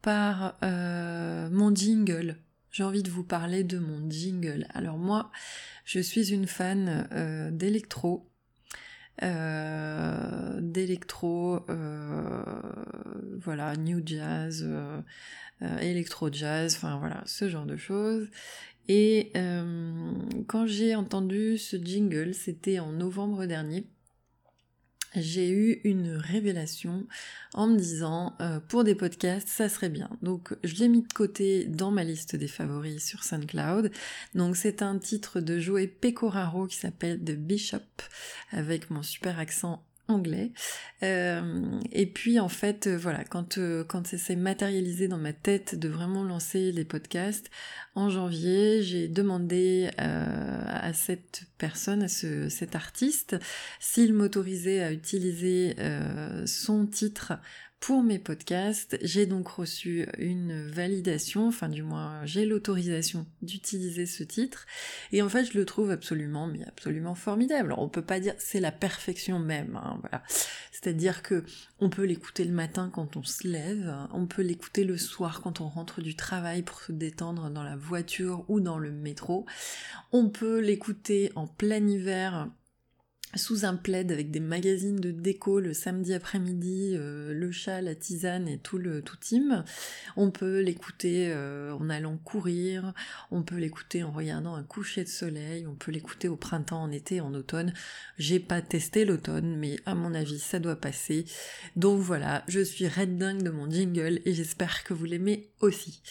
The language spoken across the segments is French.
par euh, mon jingle. J'ai envie de vous parler de mon jingle. Alors moi, je suis une fan euh, d'électro euh, d'électro, voilà, new jazz, électro jazz, enfin voilà, ce genre de choses. Et quand j'ai entendu ce jingle, c'était en novembre dernier, j'ai eu une révélation en me disant euh, pour des podcasts ça serait bien. Donc je l'ai mis de côté dans ma liste des favoris sur SoundCloud. Donc c'est un titre de Joey Pecoraro qui s'appelle The Bishop avec mon super accent anglais. Euh, et puis en fait, euh, voilà, quand euh, quand ça s'est matérialisé dans ma tête de vraiment lancer les podcasts, en janvier, j'ai demandé à cette personne, à ce, cet artiste, s'il m'autorisait à utiliser son titre pour mes podcasts. J'ai donc reçu une validation, enfin du moins j'ai l'autorisation d'utiliser ce titre. Et en fait je le trouve absolument, absolument formidable. Alors, on peut pas dire c'est la perfection même, hein, voilà. C'est-à-dire que on peut l'écouter le matin quand on se lève, on peut l'écouter le soir quand on rentre du travail pour se détendre dans la voiture ou dans le métro. On peut l'écouter en plein hiver sous un plaid avec des magazines de déco le samedi après-midi, euh, le chat, la tisane et tout le tout team. On peut l'écouter euh, en allant courir, on peut l'écouter en regardant un coucher de soleil, on peut l'écouter au printemps, en été, en automne. J'ai pas testé l'automne, mais à mon avis ça doit passer. Donc voilà, je suis red dingue de mon jingle et j'espère que vous l'aimez aussi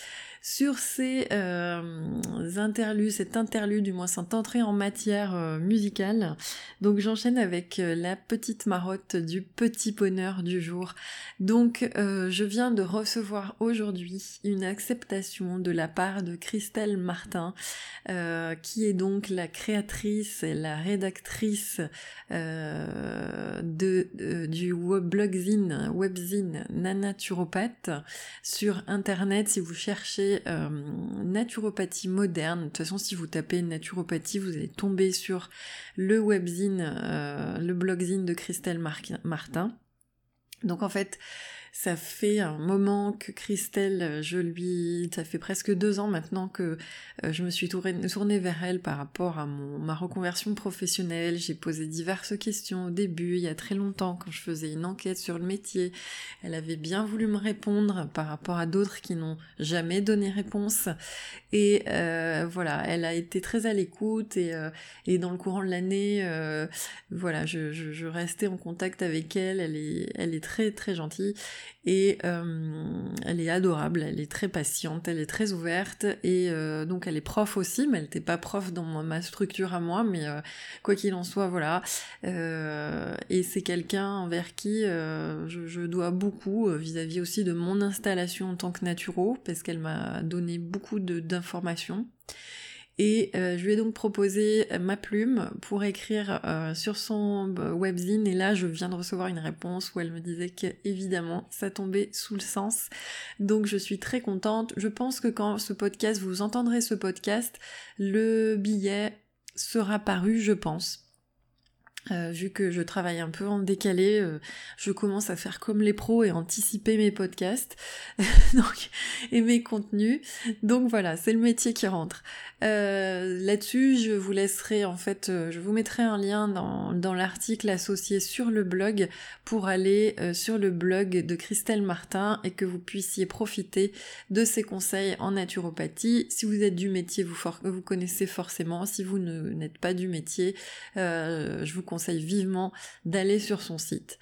sur ces euh, interludes, cet interlude, du moins cette entrée en matière musicale. Donc j'enchaîne avec euh, la petite marotte du petit bonheur du jour. Donc je viens de recevoir aujourd'hui une acceptation de la part de Christelle Martin, qui est donc la créatrice et la rédactrice de, du blogzine, webzine Nanaturopathe sur internet si vous cherchez euh, naturopathie moderne. De toute façon, si vous tapez naturopathie, vous allez tomber sur le webzine, euh, le blogzine de Christelle Martin. Donc en fait, ça fait un moment que Christelle, je lui, ça fait presque deux ans maintenant que euh, je me suis tournée, vers elle par rapport à mon, ma reconversion professionnelle. J'ai posé diverses questions au début, il y a très longtemps, quand je faisais une enquête sur le métier. Elle avait bien voulu me répondre par rapport à d'autres qui n'ont jamais donné réponse. Et euh, voilà, elle a été très à l'écoute et, euh, et dans le courant de l'année, voilà, je, je, je restais en contact avec elle. Elle est, elle est très très gentille et euh, elle est adorable, elle est très patiente, elle est très ouverte et euh, donc elle est prof aussi, mais elle n'était pas prof dans ma structure à moi, mais euh, quoi qu'il en soit, voilà. et c'est quelqu'un envers qui je, dois beaucoup vis-à-vis aussi de mon installation en tant que naturo, parce qu'elle m'a donné beaucoup d'informations. Et euh, je lui ai donc proposé euh, ma plume pour écrire euh, sur son webzine. Et là, je viens de recevoir une réponse où elle me disait qu'évidemment, ça tombait sous le sens. Donc, je suis très contente. Je pense que quand ce podcast, vous entendrez ce podcast, le billet sera paru, je pense. Euh, vu que je travaille un peu en décalé, euh, je commence à faire comme les pros et anticiper mes podcasts et mes contenus. Donc voilà, c'est le métier qui rentre. Euh, là-dessus, je vous laisserai en fait, je vous mettrai un lien dans, dans l'article associé sur le blog pour aller sur le blog de Christelle Martin et que vous puissiez profiter de ses conseils en naturopathie. Si vous êtes du métier, vous, vous connaissez forcément. Si vous n'êtes pas du métier, je vous conseille vivement d'aller sur son site.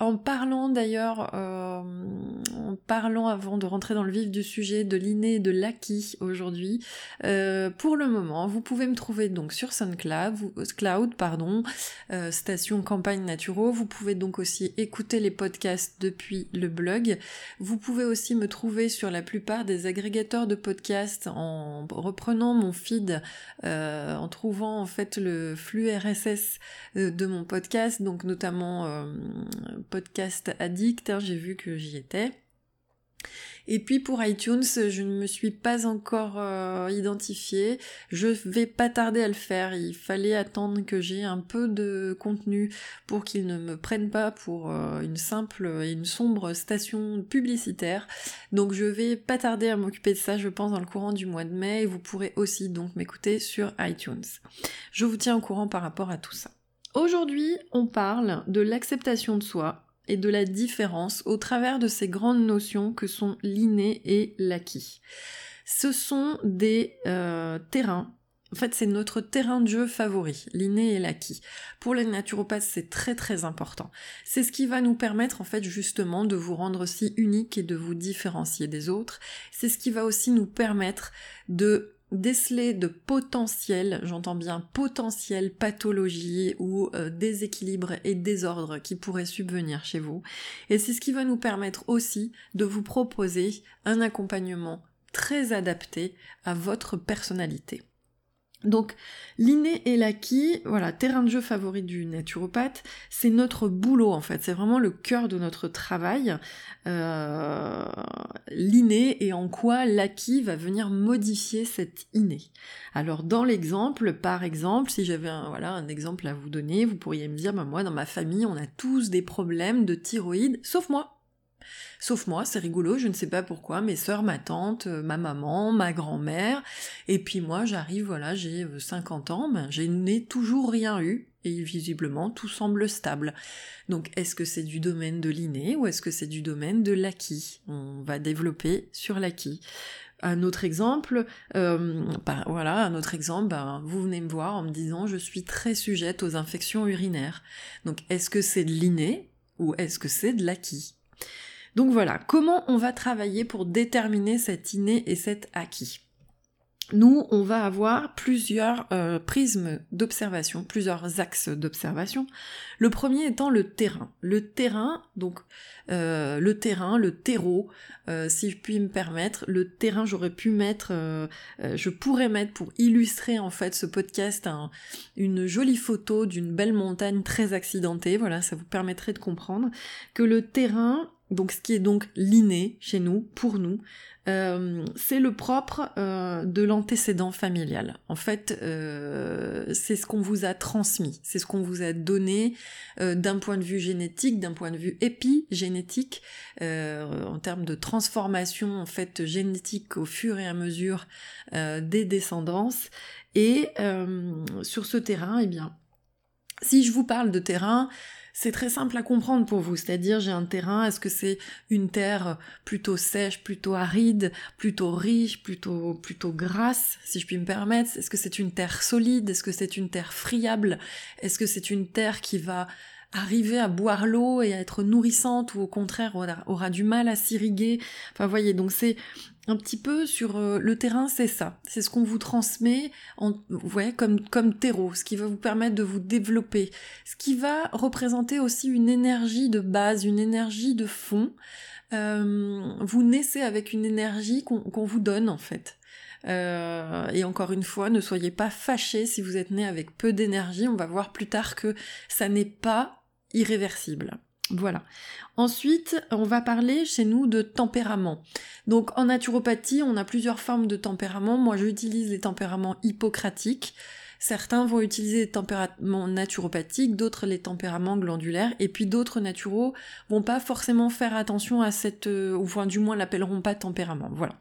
En parlant d'ailleurs, euh, en parlant avant de rentrer dans le vif du sujet de l'inné et de l'acquis aujourd'hui, euh, pour le moment, vous pouvez me trouver donc sur SoundCloud, Cloud, pardon, euh, station Campagne Naturo. Vous pouvez donc aussi écouter les podcasts depuis le blog. Vous pouvez aussi me trouver sur la plupart des agrégateurs de podcasts en reprenant mon feed, en trouvant en fait le flux RSS de mon podcast, donc notamment podcast addict, hein, j'ai vu que j'y étais. Et puis pour iTunes, je ne me suis pas encore euh, identifiée. Je vais pas tarder à le faire. Il fallait attendre que j'ai un peu de contenu pour qu'ils ne me prennent pas pour euh, une simple et une sombre station publicitaire. Donc je vais pas tarder à m'occuper de ça, je pense, dans le courant du mois de mai. Et vous pourrez aussi donc m'écouter sur iTunes. Je vous tiens au courant par rapport à tout ça. Aujourd'hui, on parle de l'acceptation de soi et de la différence au travers de ces grandes notions que sont l'inné et l'acquis. Ce sont des euh, terrains en fait, c'est notre terrain de jeu favori, l'inné et l'acquis. Pour les naturopathes, c'est très très important. C'est ce qui va nous permettre, en fait, justement, de vous rendre si unique et de vous différencier des autres. C'est ce qui va aussi nous permettre de déceler de potentiels, j'entends bien potentiels pathologies ou euh, déséquilibres et désordres qui pourraient subvenir chez vous. Et c'est ce qui va nous permettre aussi de vous proposer un accompagnement très adapté à votre personnalité. Donc l'inné et l'acquis, voilà, terrain de jeu favori du naturopathe, c'est notre boulot en fait, c'est vraiment le cœur de notre travail. Euh, l'inné et en quoi l'acquis va venir modifier cet inné. Alors dans l'exemple, par exemple, si j'avais un, voilà, un exemple à vous donner, vous pourriez me dire, bah, moi dans ma famille on a tous des problèmes de thyroïde, sauf moi. Sauf moi, c'est rigolo, je ne sais pas pourquoi, mes sœurs, ma tante, euh, ma maman, ma grand-mère, et puis moi j'arrive, voilà, j'ai 50 euh, ans, ben, je n'ai toujours rien eu, et visiblement tout semble stable. Donc est-ce que c'est du domaine de l'inné ou est-ce que c'est du domaine de l'acquis? On va développer sur l'acquis. Un autre exemple, euh, ben, voilà, un autre exemple, ben, vous venez me voir en me disant je suis très sujette aux infections urinaires. Donc est-ce que c'est de l'inné ou est-ce que c'est de l'acquis? Donc voilà, comment on va travailler pour déterminer cet inné et cet acquis? Nous, on va avoir plusieurs euh, prismes d'observation, plusieurs axes d'observation. Le premier étant le terrain. Le terrain, donc euh, le terrain, le terreau, euh, si je puis me permettre, le terrain, j'aurais pu mettre, je pourrais mettre pour illustrer en fait ce podcast une jolie photo d'une belle montagne très accidentée. Voilà, ça vous permettrait de comprendre que le terrain, donc ce qui est donc l'inné chez nous, pour nous, euh, c'est le propre euh, de l'antécédent familial. En fait, euh, c'est ce qu'on vous a transmis, c'est ce qu'on vous a donné d'un point de vue génétique, d'un point de vue épigénétique, en termes de transformation en fait génétique au fur et à mesure des descendances. Et sur ce terrain, eh bien, si je vous parle de terrain, c'est très simple à comprendre pour vous. C'est-à-dire, j'ai un terrain, est-ce que c'est une terre plutôt sèche, plutôt aride, plutôt riche, plutôt, plutôt grasse, si je puis me permettre? Est-ce que c'est une terre solide? Est-ce que c'est une terre friable? Est-ce que c'est une terre qui va arriver à boire l'eau et à être nourrissante ou au contraire aura, du mal à s'irriguer? Enfin, voyez, donc c'est un petit peu sur euh, le terrain, c'est ça. C'est ce qu'on vous transmet en, comme, comme terreau, ce qui va vous permettre de vous développer, ce qui va représenter aussi une énergie de base, une énergie de fond. Euh, vous naissez avec une énergie qu'on vous donne en fait. Euh, et encore une fois, ne soyez pas fâchés si vous êtes né avec peu d'énergie. On va voir plus tard que ça n'est pas irréversible. Voilà. Ensuite, on va parler chez nous de tempérament. Donc en naturopathie, on a plusieurs formes de tempérament. Moi, j'utilise les tempéraments hippocratiques. Certains vont utiliser les tempéraments naturopathiques, d'autres les tempéraments glandulaires, et puis d'autres naturaux vont pas forcément faire attention à cette, euh, ou enfin du moins l'appelleront pas tempérament. Voilà.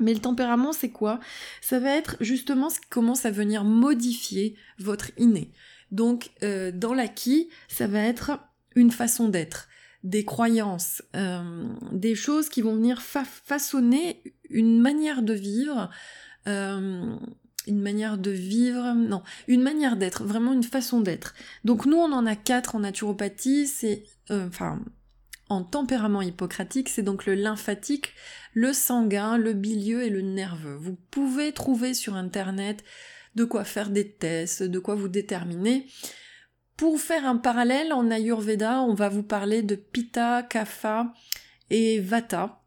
Mais le tempérament, c'est quoi? Ça va être justement ce qui commence à venir modifier votre inné. Donc, euh, dans l'acquis, ça va être une façon d'être, des croyances, euh, des choses qui vont venir façonner une manière de vivre, euh, une manière de vivre, non, une manière d'être, vraiment une façon d'être. Donc nous, on en a quatre en naturopathie, c'est, enfin, en tempérament hippocratique, c'est donc le lymphatique, le sanguin, le bilieux et le nerveux. Vous pouvez trouver sur internet de quoi faire des tests, de quoi vous déterminer. Pour faire un parallèle, en Ayurveda, on va vous parler de Pitta, Kapha et Vata.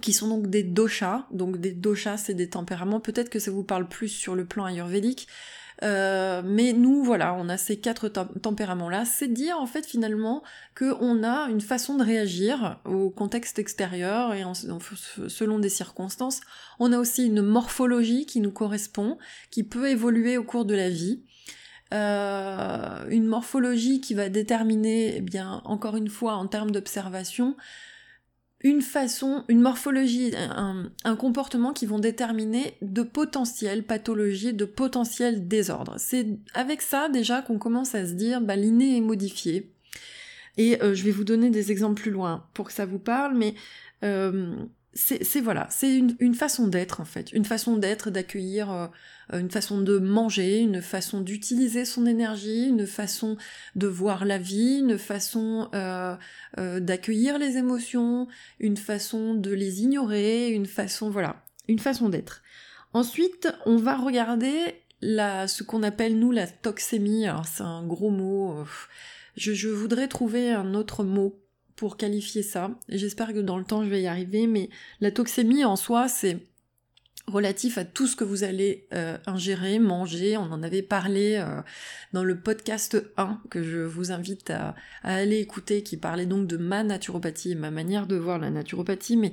qui sont donc des doshas. Donc des doshas, c'est des tempéraments. Peut-être que ça vous parle plus sur le plan ayurvédique. Euh, mais nous, voilà, on a ces quatre tempéraments-là. C'est dire en fait finalement qu'on a une façon de réagir au contexte extérieur et selon des circonstances. On a aussi une morphologie qui nous correspond, qui peut évoluer au cours de la vie. Euh, une morphologie qui va déterminer, eh bien, encore une fois, en termes d'observation, une façon, une morphologie, un, comportement qui vont déterminer de potentielles pathologies, de potentiels désordres. C'est avec ça déjà qu'on commence à se dire, bah, l'inné est modifié. Et euh, je vais vous donner des exemples plus loin pour que ça vous parle, mais euh, c'est voilà, c'est une, façon d'être en fait, une façon d'être, d'accueillir, euh, une façon de manger, une façon d'utiliser son énergie, une façon de voir la vie, une façon euh, euh, d'accueillir les émotions, une façon de les ignorer, une façon voilà, une façon d'être. Ensuite, on va regarder la, ce qu'on appelle nous la toxémie. Alors c'est un gros mot. Je, je voudrais trouver un autre mot pour qualifier ça. J'espère que dans le temps je vais y arriver, mais la toxémie en soi, c'est relatif à tout ce que vous allez euh, ingérer, manger. On en avait parlé euh, dans le podcast 1 que je vous invite à, à, aller écouter, qui parlait donc de ma naturopathie et ma manière de voir la naturopathie, mais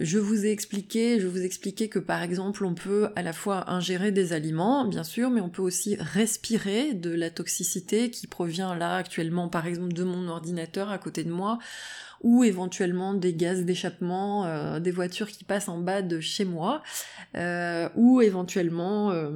je vous ai expliqué, je vous ai expliqué que par exemple on peut à la fois ingérer des aliments, bien sûr, mais on peut aussi respirer de la toxicité qui provient là actuellement par exemple de mon ordinateur à côté de moi ou éventuellement des gaz d'échappement euh, des voitures qui passent en bas de chez moi, euh, ou éventuellement euh,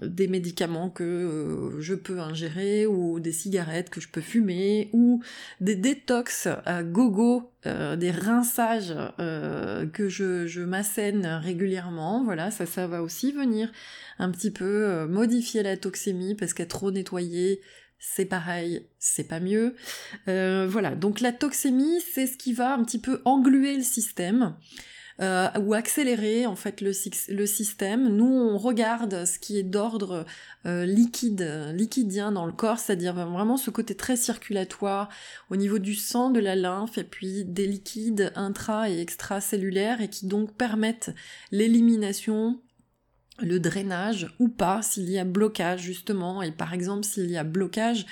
des médicaments que je peux ingérer, ou des cigarettes que je peux fumer, ou des détox à gogo, des rinçages que je, je m'assène régulièrement. Voilà, ça, ça va aussi venir un petit peu modifier la toxémie parce qu'à trop nettoyer, c'est pareil, c'est pas mieux. Euh, voilà, donc la toxémie, c'est ce qui va un petit peu engluer le système. Euh, ou accélérer en fait le, système. Nous, on regarde ce qui est d'ordre euh, liquide, liquidien dans le corps, c'est-à-dire vraiment ce côté très circulatoire au niveau du sang, de la lymphe, et puis des liquides intra et extracellulaires, et qui donc permettent l'élimination le drainage ou pas, s'il y a blocage justement, et par exemple s'il y a blocage,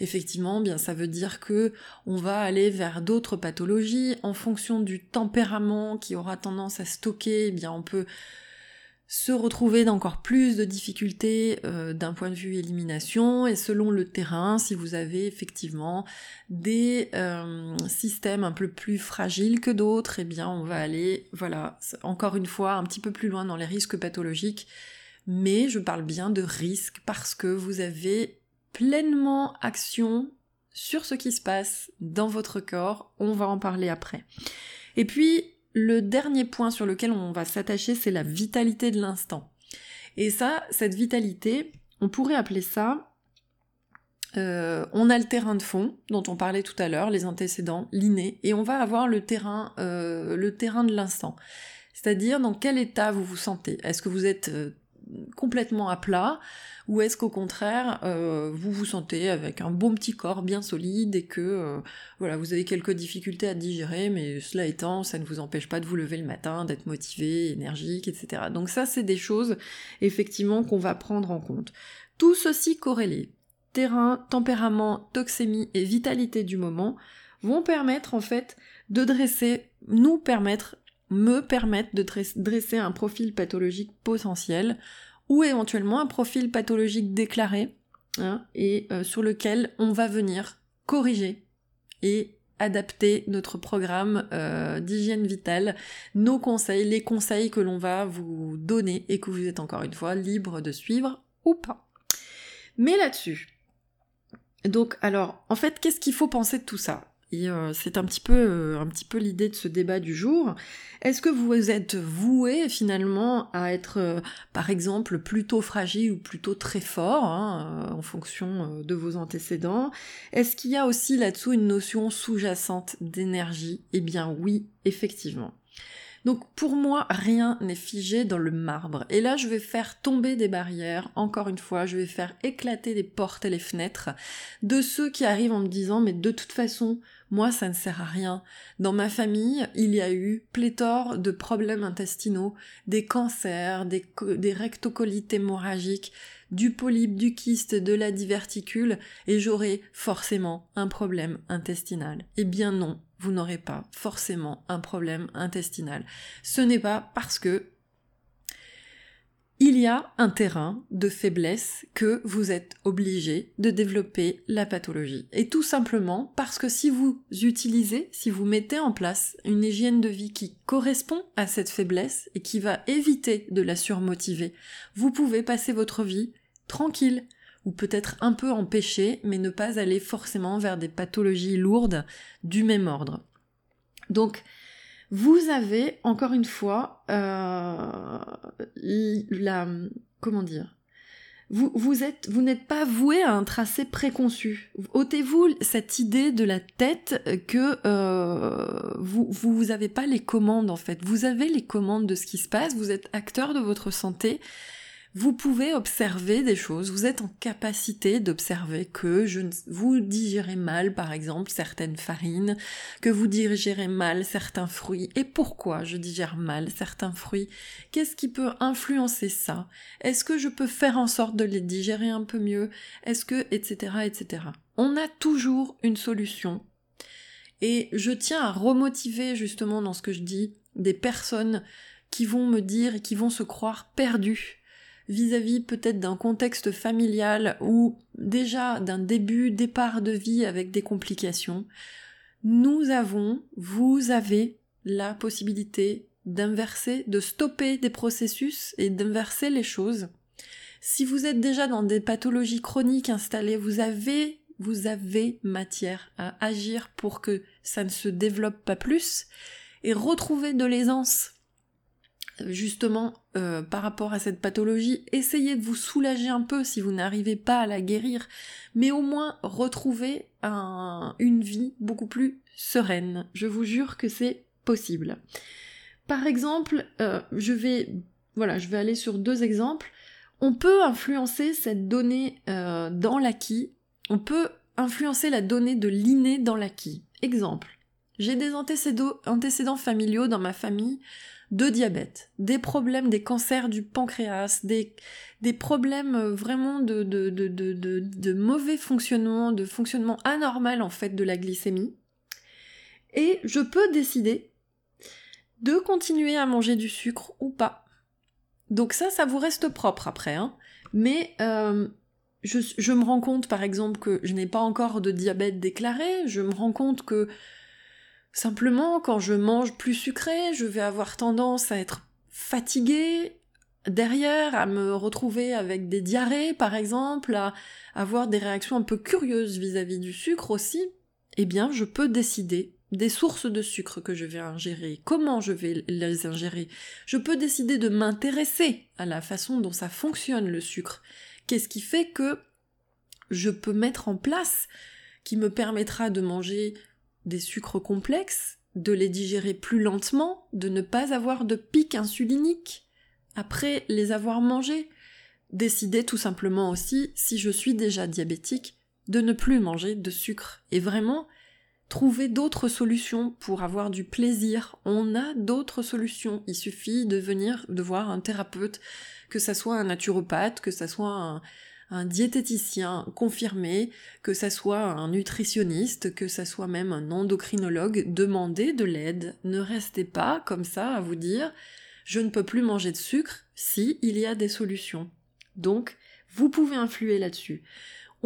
effectivement, bien ça veut dire que on va aller vers d'autres pathologies. En fonction du tempérament qui aura tendance à stocker, eh bien on peut se retrouver d'encore plus de difficultés euh, d'un point de vue élimination et selon le terrain, si vous avez effectivement des euh, systèmes un peu plus fragiles que d'autres, eh bien on va aller, voilà, encore une fois, un petit peu plus loin dans les risques pathologiques, mais je parle bien de risques parce que vous avez pleinement action sur ce qui se passe dans votre corps, on va en parler après. Et puis, le dernier point sur lequel on va s'attacher, c'est la vitalité de l'instant. Et ça, cette vitalité, on pourrait appeler ça euh, on a le terrain de fond dont on parlait tout à l'heure, les antécédents, l'inné, et on va avoir le terrain, euh, le terrain de l'instant. C'est-à-dire dans quel état vous vous sentez? Est-ce que vous êtes euh, complètement à plat ou est-ce qu'au contraire euh, vous vous sentez avec un bon petit corps bien solide et que euh, voilà vous avez quelques difficultés à digérer mais cela étant ça ne vous empêche pas de vous lever le matin d'être motivé énergique etc donc ça c'est des choses effectivement qu'on va prendre en compte. Tout ceci corrélé. Terrain tempérament toxémie et vitalité du moment vont permettre en fait de dresser nous permettre me permettre de dresser un profil pathologique potentiel ou éventuellement un profil pathologique déclaré hein, et euh, sur lequel on va venir corriger et adapter notre programme euh, d'hygiène vitale, nos conseils, les conseils que l'on va vous donner et que vous êtes encore une fois libre de suivre ou pas. Mais là-dessus, donc alors en fait qu'est-ce qu'il faut penser de tout ça? Euh, c'est un petit peu, euh, un petit peu l'idée de ce débat du jour. Est-ce que vous êtes voué finalement à être, euh, par exemple, plutôt fragile ou plutôt très fort, hein, en fonction de vos antécédents? Est-ce qu'il y a aussi là-dessous une notion sous-jacente d'énergie? Eh bien oui, effectivement. Donc pour moi, rien n'est figé dans le marbre. Et là, je vais faire tomber des barrières. Encore une fois, je vais faire éclater les portes et les fenêtres de ceux qui arrivent en me disant, mais de toute façon, Moi, ça ne sert à rien. Dans ma famille, il y a eu pléthore de problèmes intestinaux, des cancers, des, des rectocolites hémorragiques, du polype, du kyste, de la diverticule, et j'aurai forcément un problème intestinal. Eh bien non, vous n'aurez pas forcément un problème intestinal. Ce n'est pas parce que il y a un terrain de faiblesse que vous êtes obligé de développer la pathologie. Et tout simplement parce que si vous utilisez, si vous mettez en place une hygiène de vie qui correspond à cette faiblesse et qui va éviter de la surmotiver, vous pouvez passer votre vie tranquille, ou peut-être un peu empêché, mais ne pas aller forcément vers des pathologies lourdes du même ordre. Donc, vous avez encore une fois euh, la comment dire vous, vous êtes vous n'êtes pas voué à un tracé préconçu. Ôtez-vous cette idée de la tête que euh, vous vous avez pas les commandes en fait. Vous avez les commandes de ce qui se passe. Vous êtes acteur de votre santé vous pouvez observer des choses, vous êtes en capacité d'observer que je, vous digérez mal par exemple certaines farines, que vous digérez mal certains fruits. Et pourquoi je digère mal certains fruits? Qu'est-ce qui peut influencer ça? Est-ce que je peux faire en sorte de les digérer un peu mieux? Est-ce que etc etc. On a toujours une solution. Et je tiens à remotiver justement dans ce que je dis des personnes qui vont me dire et qui vont se croire perdues vis-à-vis peut-être d'un contexte familial ou déjà d'un début, départ de vie avec des complications, nous avons, vous avez la possibilité d'inverser, de stopper des processus et d'inverser les choses. Si vous êtes déjà dans des pathologies chroniques installées, vous avez vous avez matière à agir pour que ça ne se développe pas plus et retrouver de l'aisance justement euh, par rapport à cette pathologie, essayez de vous soulager un peu si vous n'arrivez pas à la guérir, mais au moins retrouver une vie beaucoup plus sereine. Je vous jure que c'est possible. Par exemple, euh, je vais voilà, je vais aller sur deux exemples. On peut influencer cette donnée euh, dans l'acquis. On peut influencer la donnée de l'inné dans l'acquis. Exemple. J'ai des antécédents familiaux dans ma famille de diabète, des problèmes, des cancers du pancréas, des, des problèmes euh, vraiment de, de, de, de, mauvais fonctionnement, de fonctionnement anormal en fait de la glycémie. Et je peux décider de continuer à manger du sucre ou pas. Donc ça, ça vous reste propre après. Hein. Mais euh, je, je, me rends compte par exemple que je n'ai pas encore de diabète déclaré, je me rends compte que Simplement, quand je mange plus sucré, je vais avoir tendance à être fatiguée derrière, à me retrouver avec des diarrhées par exemple, à avoir des réactions un peu curieuses vis-à-vis du sucre aussi. Eh bien, je peux décider des sources de sucre que je vais ingérer, comment je vais les ingérer? Je peux décider de m'intéresser à la façon dont ça fonctionne le sucre. Qu'est-ce qui fait que je peux mettre en place qui me permettra de manger des sucres complexes, de les digérer plus lentement, de ne pas avoir de pic insulinique après les avoir mangés. Décider tout simplement aussi, si je suis déjà diabétique, de ne plus manger de sucre et vraiment trouver d'autres solutions pour avoir du plaisir. On a d'autres solutions. Il suffit de venir, de voir un thérapeute, que ça soit un naturopathe, que ça soit un, un diététicien confirmé, que ça soit un nutritionniste, que ça soit même un endocrinologue, demandez de l'aide. Ne restez pas comme ça à vous dire je ne peux plus manger de sucre si il y a des solutions. Donc, vous pouvez influer là-dessus.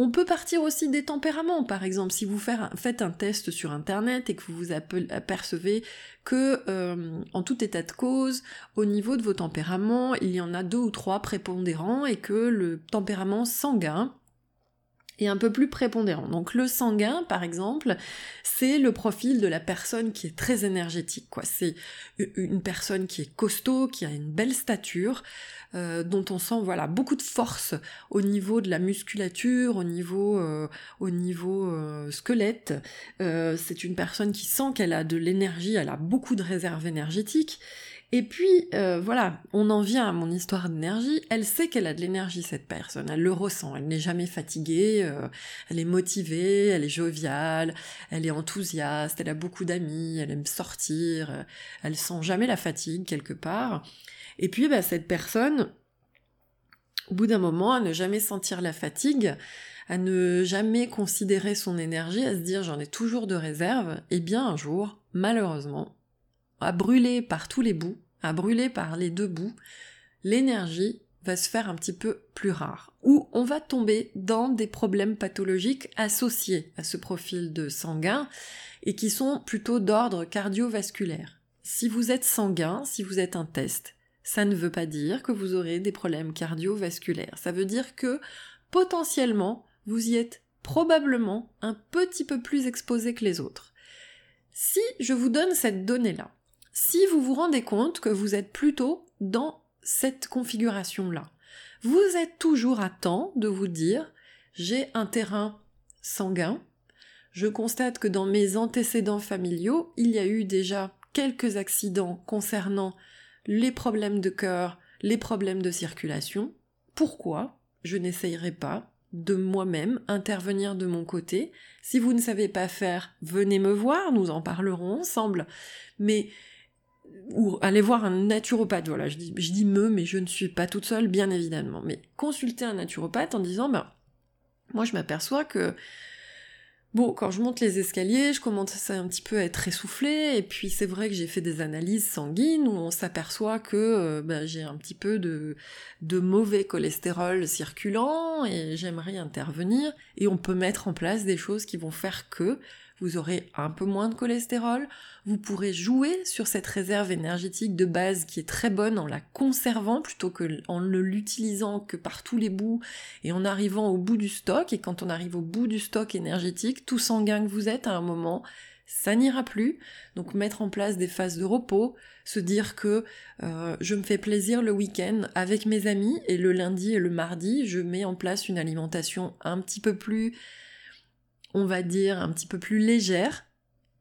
On peut partir aussi des tempéraments, par exemple, si vous faites un test sur Internet et que vous vous apercevez que, euh, en tout état de cause, au niveau de vos tempéraments, il y en a deux ou trois prépondérants et que le tempérament sanguin est un peu plus prépondérant. Donc le sanguin, par exemple, c'est le profil de la personne qui est très énergétique. C'est une personne qui est costaud, qui a une belle stature, euh, dont on sent voilà beaucoup de force au niveau de la musculature, au niveau euh, au niveau euh, squelette. c'est une personne qui sent qu'elle a de l'énergie, elle a beaucoup de réserves énergétiques. Et puis, euh, voilà, on en vient à mon histoire d'énergie. Elle sait qu'elle a de l'énergie, cette personne. Elle le ressent. Elle n'est jamais fatiguée. Euh, elle est motivée. Elle est joviale. Elle est enthousiaste. Elle a beaucoup d'amis. Elle aime sortir. Euh, elle sent jamais la fatigue quelque part. Et puis, bah, cette personne, au bout d'un moment, à ne jamais sentir la fatigue, à ne jamais considérer son énergie, à se dire j'en ai toujours de réserve, eh bien un jour, malheureusement, à brûler par tous les bouts, à brûler par les deux bouts, l'énergie va se faire un petit peu plus rare. Ou on va tomber dans des problèmes pathologiques associés à ce profil de sanguin et qui sont plutôt d'ordre cardiovasculaire. Si vous êtes sanguin, si vous êtes un test, ça ne veut pas dire que vous aurez des problèmes cardiovasculaires. Ça veut dire que potentiellement, vous y êtes probablement un petit peu plus exposé que les autres. Si je vous donne cette donnée-là, si vous vous rendez compte que vous êtes plutôt dans cette configuration-là. Vous êtes toujours à temps de vous dire j'ai un terrain sanguin, je constate que dans mes antécédents familiaux, il y a eu déjà quelques accidents concernant les problèmes de cœur, les problèmes de circulation. Pourquoi je n'essayerai pas de moi-même intervenir de mon côté? Si vous ne savez pas faire, venez me voir, nous en parlerons ensemble. Mais ou aller voir un naturopathe. Voilà, je dis, je me, mais je ne suis pas toute seule, bien évidemment. Mais consulter un naturopathe en disant, ben, moi je m'aperçois que, bon, quand je monte les escaliers, je commence un petit peu à être essoufflée, et puis c'est vrai que j'ai fait des analyses sanguines où on s'aperçoit que euh, ben, j'ai un petit peu de mauvais cholestérol circulant, et j'aimerais intervenir, et on peut mettre en place des choses qui vont faire que vous aurez un peu moins de cholestérol, vous pourrez jouer sur cette réserve énergétique de base qui est très bonne en la conservant plutôt que en ne l'utilisant que par tous les bouts et en arrivant au bout du stock. Et quand on arrive au bout du stock énergétique, tout sanguin que vous êtes à un moment, ça n'ira plus. Donc mettre en place des phases de repos, se dire que euh, je me fais plaisir le week-end avec mes amis et le lundi et le mardi, je mets en place une alimentation un petit peu plus on va dire, un petit peu plus légère,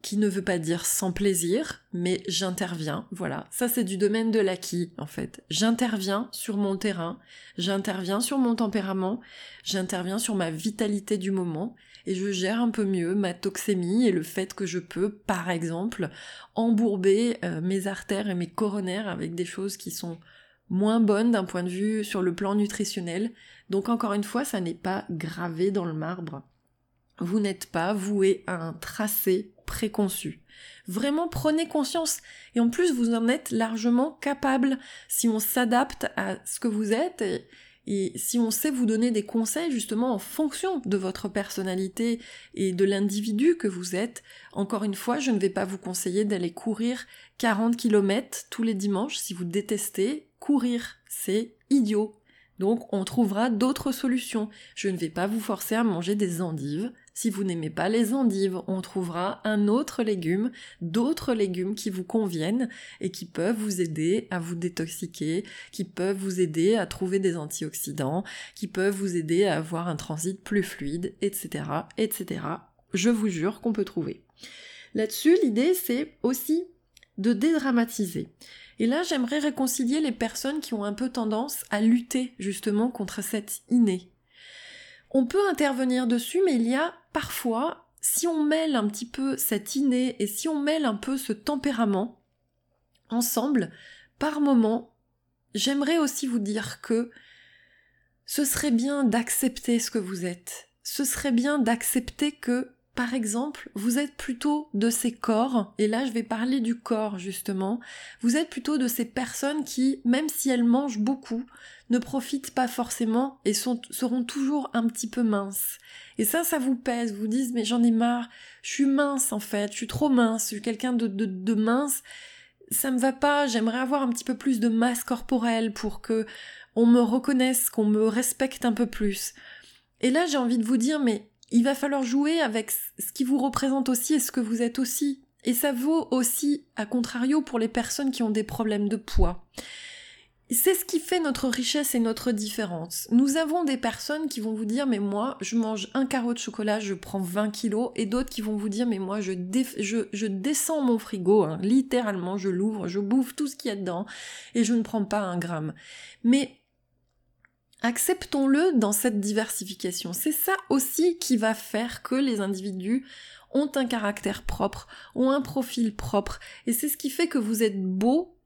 qui ne veut pas dire sans plaisir, mais j'interviens, voilà. Ça c'est du domaine de l'acquis, en fait. J'interviens sur mon terrain, j'interviens sur mon tempérament, j'interviens sur ma vitalité du moment, et je gère un peu mieux ma toxémie et le fait que je peux, par exemple, embourber euh, mes artères et mes coronaires avec des choses qui sont moins bonnes d'un point de vue sur le plan nutritionnel. Donc encore une fois, ça n'est pas gravé dans le marbre. Vous n'êtes pas voué à un tracé préconçu. Vraiment prenez conscience et en plus vous en êtes largement capable si on s'adapte à ce que vous êtes et, si on sait vous donner des conseils justement en fonction de votre personnalité et de l'individu que vous êtes. Encore une fois, je ne vais pas vous conseiller d'aller courir 40 km tous les dimanches si vous détestez courir. C'est idiot. Donc on trouvera d'autres solutions. Je ne vais pas vous forcer à manger des endives. Si vous n'aimez pas les endives, on trouvera un autre légume, d'autres légumes qui vous conviennent et qui peuvent vous aider à vous détoxiquer, qui peuvent vous aider à trouver des antioxydants, qui peuvent vous aider à avoir un transit plus fluide, etc., etc. Je vous jure qu'on peut trouver. Là-dessus, l'idée, c'est aussi de dédramatiser. Et là, j'aimerais réconcilier les personnes qui ont un peu tendance à lutter justement contre cette innée. On peut intervenir dessus, mais il y a parfois, si on mêle un petit peu cette innée et si on mêle un peu ce tempérament ensemble, par moment, j'aimerais aussi vous dire que ce serait bien d'accepter ce que vous êtes. Ce serait bien d'accepter que par exemple, vous êtes plutôt de ces corps, et là je vais parler du corps justement, vous êtes plutôt de ces personnes qui, même si elles mangent beaucoup, ne profitent pas forcément et seront toujours un petit peu minces. Et ça, ça vous pèse, vous dites mais j'en ai marre, je suis mince en fait, je suis trop mince, je suis quelqu'un de, de, de mince, ça me va pas, j'aimerais avoir un petit peu plus de masse corporelle pour que on me reconnaisse, qu'on me respecte un peu plus. Et là j'ai envie de vous dire mais il va falloir jouer avec ce qui vous représente aussi et ce que vous êtes aussi. Et ça vaut aussi, à contrario, pour les personnes qui ont des problèmes de poids. c'est ce qui fait notre richesse et notre différence. Nous avons des personnes qui vont vous dire mais moi je mange un carreau de chocolat, je prends 20 kilos et d'autres qui vont vous dire mais moi je, descends mon frigo, hein. littéralement je l'ouvre, je bouffe tout ce qu'il y a dedans et je ne prends pas un gramme. Mais acceptons-le dans cette diversification. C'est ça aussi qui va faire que les individus ont un caractère propre, ont un profil propre et c'est ce qui fait que vous êtes beau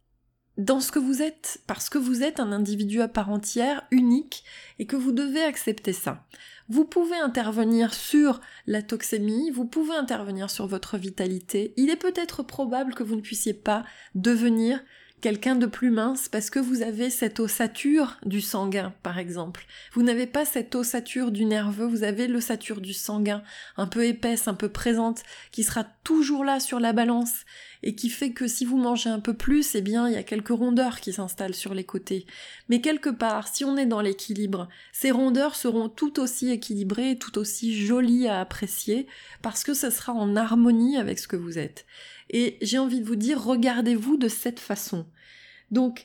dans ce que vous êtes, parce que vous êtes un individu à part entière, unique, et que vous devez accepter ça. Vous pouvez intervenir sur la toxémie, vous pouvez intervenir sur votre vitalité. Il est peut-être probable que vous ne puissiez pas devenir quelqu'un de plus mince parce que vous avez cette ossature du sanguin, par exemple. Vous n'avez pas cette ossature du nerveux, vous avez l'ossature du sanguin, un peu épaisse, un peu présente, qui sera toujours là sur la balance et qui fait que si vous mangez un peu plus, eh bien, il y a quelques rondeurs qui s'installent sur les côtés. Mais quelque part, si on est dans l'équilibre, ces rondeurs seront tout aussi équilibrées, tout aussi jolies à apprécier, parce que ce sera en harmonie avec ce que vous êtes. Et j'ai envie de vous dire, regardez-vous de cette façon. Donc,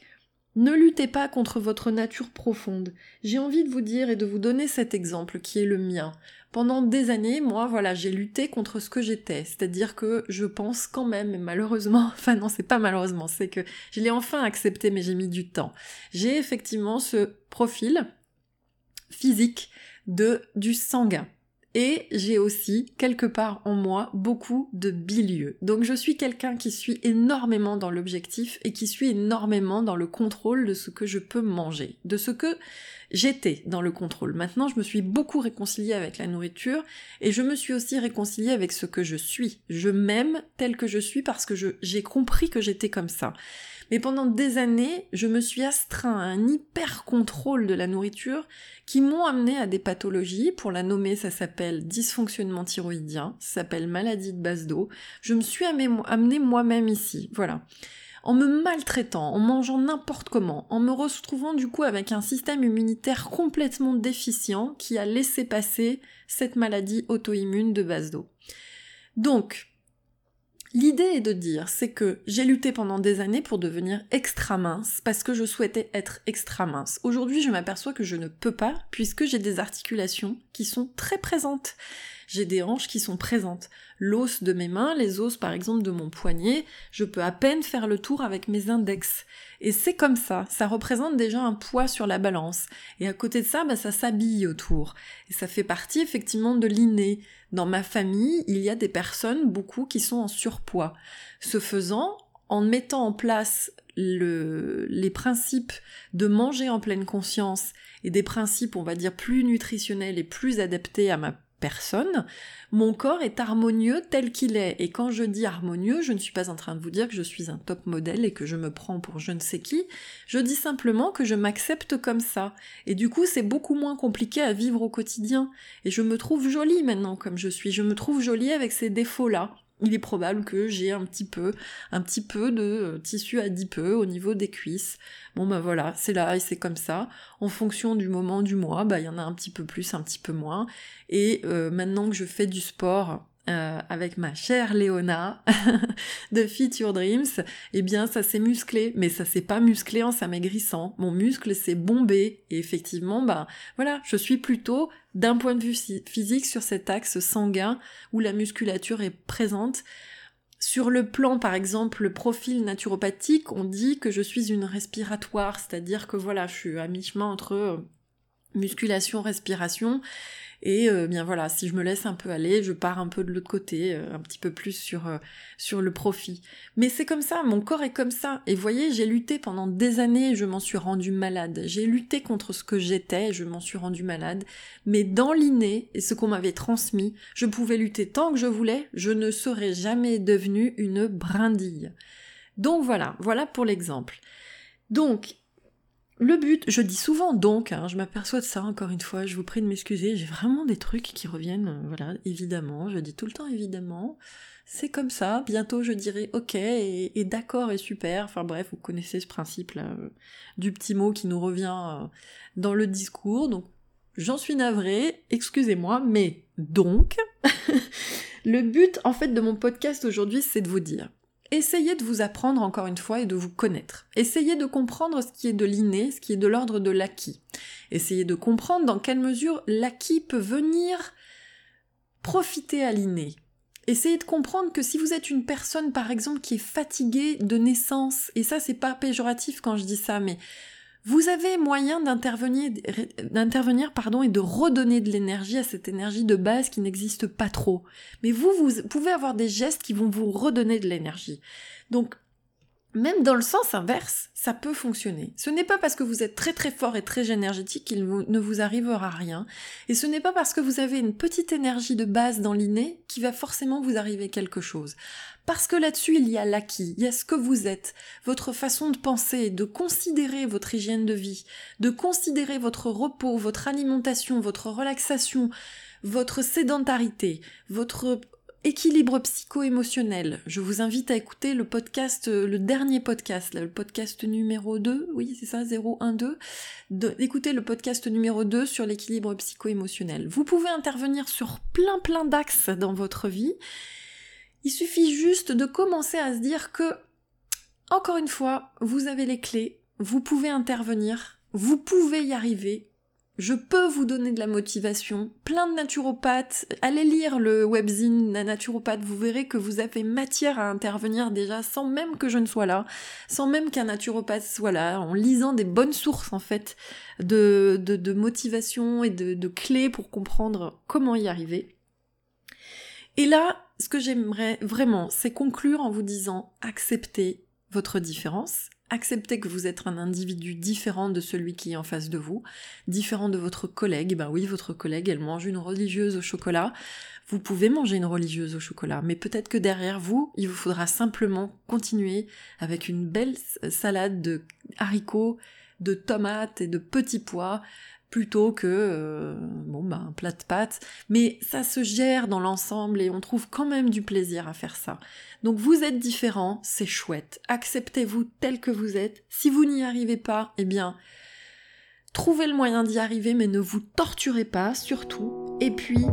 ne luttez pas contre votre nature profonde. J'ai envie de vous dire et de vous donner cet exemple qui est le mien. Pendant des années, moi, voilà, j'ai lutté contre ce que j'étais. C'est-à-dire que je pense quand même, et malheureusement, enfin non, c'est pas malheureusement, c'est que je l'ai enfin accepté, mais j'ai mis du temps. J'ai effectivement ce profil physique de du sanguin. Et j'ai aussi, quelque part en moi, beaucoup de bilieux. Donc je suis quelqu'un qui suit énormément dans l'objectif et qui suit énormément dans le contrôle de ce que je peux manger, de ce que j'étais dans le contrôle. Maintenant, je me suis beaucoup réconciliée avec la nourriture et je me suis aussi réconciliée avec ce que je suis. Je m'aime tel que je suis parce que j'ai compris que j'étais comme ça. Mais pendant des années, je me suis astreint à un hyper contrôle de la nourriture qui m'ont amené à des pathologies. Pour la nommer, ça s'appelle dysfonctionnement thyroïdien, ça s'appelle maladie de base d'eau. Je me suis amené moi-même ici. Voilà en me maltraitant, en mangeant n'importe comment, en me retrouvant du coup avec un système immunitaire complètement déficient qui a laissé passer cette maladie auto-immune de base d'eau. Donc, L'idée est de dire, c'est que j'ai lutté pendant des années pour devenir extra mince, parce que je souhaitais être extra mince. Aujourd'hui, je m'aperçois que je ne peux pas, puisque j'ai des articulations qui sont très présentes. J'ai des hanches qui sont présentes. L'os de mes mains, les os par exemple de mon poignet, je peux à peine faire le tour avec mes index. Et c'est comme ça, ça représente déjà un poids sur la balance. Et à côté de ça, bah, ça s'habille autour. Et ça fait partie effectivement de l'inné. Dans ma famille, il y a des personnes, beaucoup, qui sont en surpoids. Ce faisant, en mettant en place le, les principes de manger en pleine conscience et des principes, on va dire, plus nutritionnels et plus adaptés à ma personne, mon corps est harmonieux tel qu'il est. Et quand je dis harmonieux, je ne suis pas en train de vous dire que je suis un top modèle et que je me prends pour je ne sais qui. Je dis simplement que je m'accepte comme ça. Et du coup, c'est beaucoup moins compliqué à vivre au quotidien. Et je me trouve jolie maintenant comme je suis. Je me trouve jolie avec ces défauts-là il est probable que j'ai un petit peu, un petit peu de euh, tissu adipeux au niveau des cuisses. Bon bah voilà, c'est là et c'est comme ça. En fonction du moment du mois, bah il y en a un petit peu plus, un petit peu moins. Et euh, maintenant que je fais du sport, euh, avec ma chère Léona de Fit Your Dreams, eh bien ça s'est musclé, mais ça s'est pas musclé en s'amaigrissant. Mon muscle s'est bombé et effectivement, bah voilà, je suis plutôt d'un point de vue physique sur cet axe sanguin où la musculature est présente. Sur le plan, par exemple, le profil naturopathique, on dit que je suis une respiratoire, c'est-à-dire que voilà, je suis à mi-chemin entre euh, musculation, respiration, et euh, bien voilà, si je me laisse un peu aller, je pars un peu de l'autre côté, euh, un petit peu plus sur, euh, sur le profit. Mais c'est comme ça, mon corps est comme ça. Et voyez, j'ai lutté pendant des années, je m'en suis rendu malade. J'ai lutté contre ce que j'étais, je m'en suis rendu malade. Mais dans l'inné, et ce qu'on m'avait transmis, je pouvais lutter tant que je voulais, je ne serais jamais devenue une brindille. Donc voilà, voilà pour l'exemple. Donc, le but, je dis souvent donc, hein, je m'aperçois de ça encore une fois, je vous prie de m'excuser, j'ai vraiment des trucs qui reviennent, euh, voilà, évidemment, je dis tout le temps évidemment, c'est comme ça, bientôt je dirai ok et, d'accord et super, enfin bref, vous connaissez ce principe là, euh, du petit mot qui nous revient euh, dans le discours, donc j'en suis navrée, excusez-moi, mais donc, le but en fait de mon podcast aujourd'hui c'est de vous dire, essayez de vous apprendre encore une fois et de vous connaître. Essayez de comprendre ce qui est de l'inné, ce qui est de l'ordre de l'acquis. Essayez de comprendre dans quelle mesure l'acquis peut venir profiter à l'inné. Essayez de comprendre que si vous êtes une personne, par exemple, qui est fatiguée de naissance, et ça c'est pas péjoratif quand je dis ça, mais vous avez moyen d'intervenir, pardon, et de redonner de l'énergie à cette énergie de base qui n'existe pas trop. Mais vous, vous pouvez avoir des gestes qui vont vous redonner de l'énergie. Donc, même dans le sens inverse, ça peut fonctionner. Ce n'est pas parce que vous êtes très très fort et très énergétique qu'il ne vous arrivera rien. Et ce n'est pas parce que vous avez une petite énergie de base dans l'inné qu'il va forcément vous arriver quelque chose. Parce que là-dessus, il y a l'acquis, il y a ce que vous êtes, votre façon de penser, de considérer votre hygiène de vie, de considérer votre repos, votre alimentation, votre relaxation, votre sédentarité, votre équilibre psycho-émotionnel. Je vous invite à écouter le podcast, euh, le dernier podcast, le podcast numéro 2, oui c'est ça, 012, d'écouter le podcast numéro 2 sur l'équilibre psycho-émotionnel. Vous pouvez intervenir sur plein plein d'axes dans votre vie. Il suffit juste de commencer à se dire que, encore une fois, vous avez les clés, vous pouvez intervenir, vous pouvez y arriver, je peux vous donner de la motivation. Plein de naturopathes. Allez lire le webzine La naturopathe. Vous verrez que vous avez matière à intervenir déjà sans même que je ne sois là. Sans même qu'un naturopathe soit là. En lisant des bonnes sources, en fait, de, de, motivation et de, de clés pour comprendre comment y arriver. Et là, ce que j'aimerais vraiment, c'est conclure en vous disant acceptez votre différence, Acceptez que vous êtes un individu différent de celui qui est en face de vous, différent de votre collègue. Ben oui, votre collègue, elle mange une religieuse au chocolat. Vous pouvez manger une religieuse au chocolat, mais peut-être que derrière vous, il vous faudra simplement continuer avec une belle salade de haricots, de tomates et de petits pois, plutôt que euh, bon bah un plat de pâtes. Mais ça se gère dans l'ensemble et on trouve quand même du plaisir à faire ça. Donc vous êtes différent c'est chouette. Acceptez-vous tel que vous êtes. Si vous n'y arrivez pas eh bien trouvez le moyen d'y arriver mais ne vous torturez pas surtout. Et puis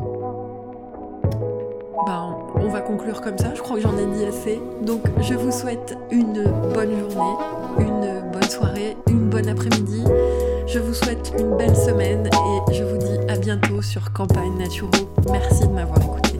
bah, on va conclure comme ça, je crois que j'en ai dit assez. Donc je vous souhaite une bonne journée, une bonne soirée, une bonne après-midi. Je vous souhaite une belle semaine et je vous dis à bientôt sur Campagne Naturo. Merci de m'avoir écouté.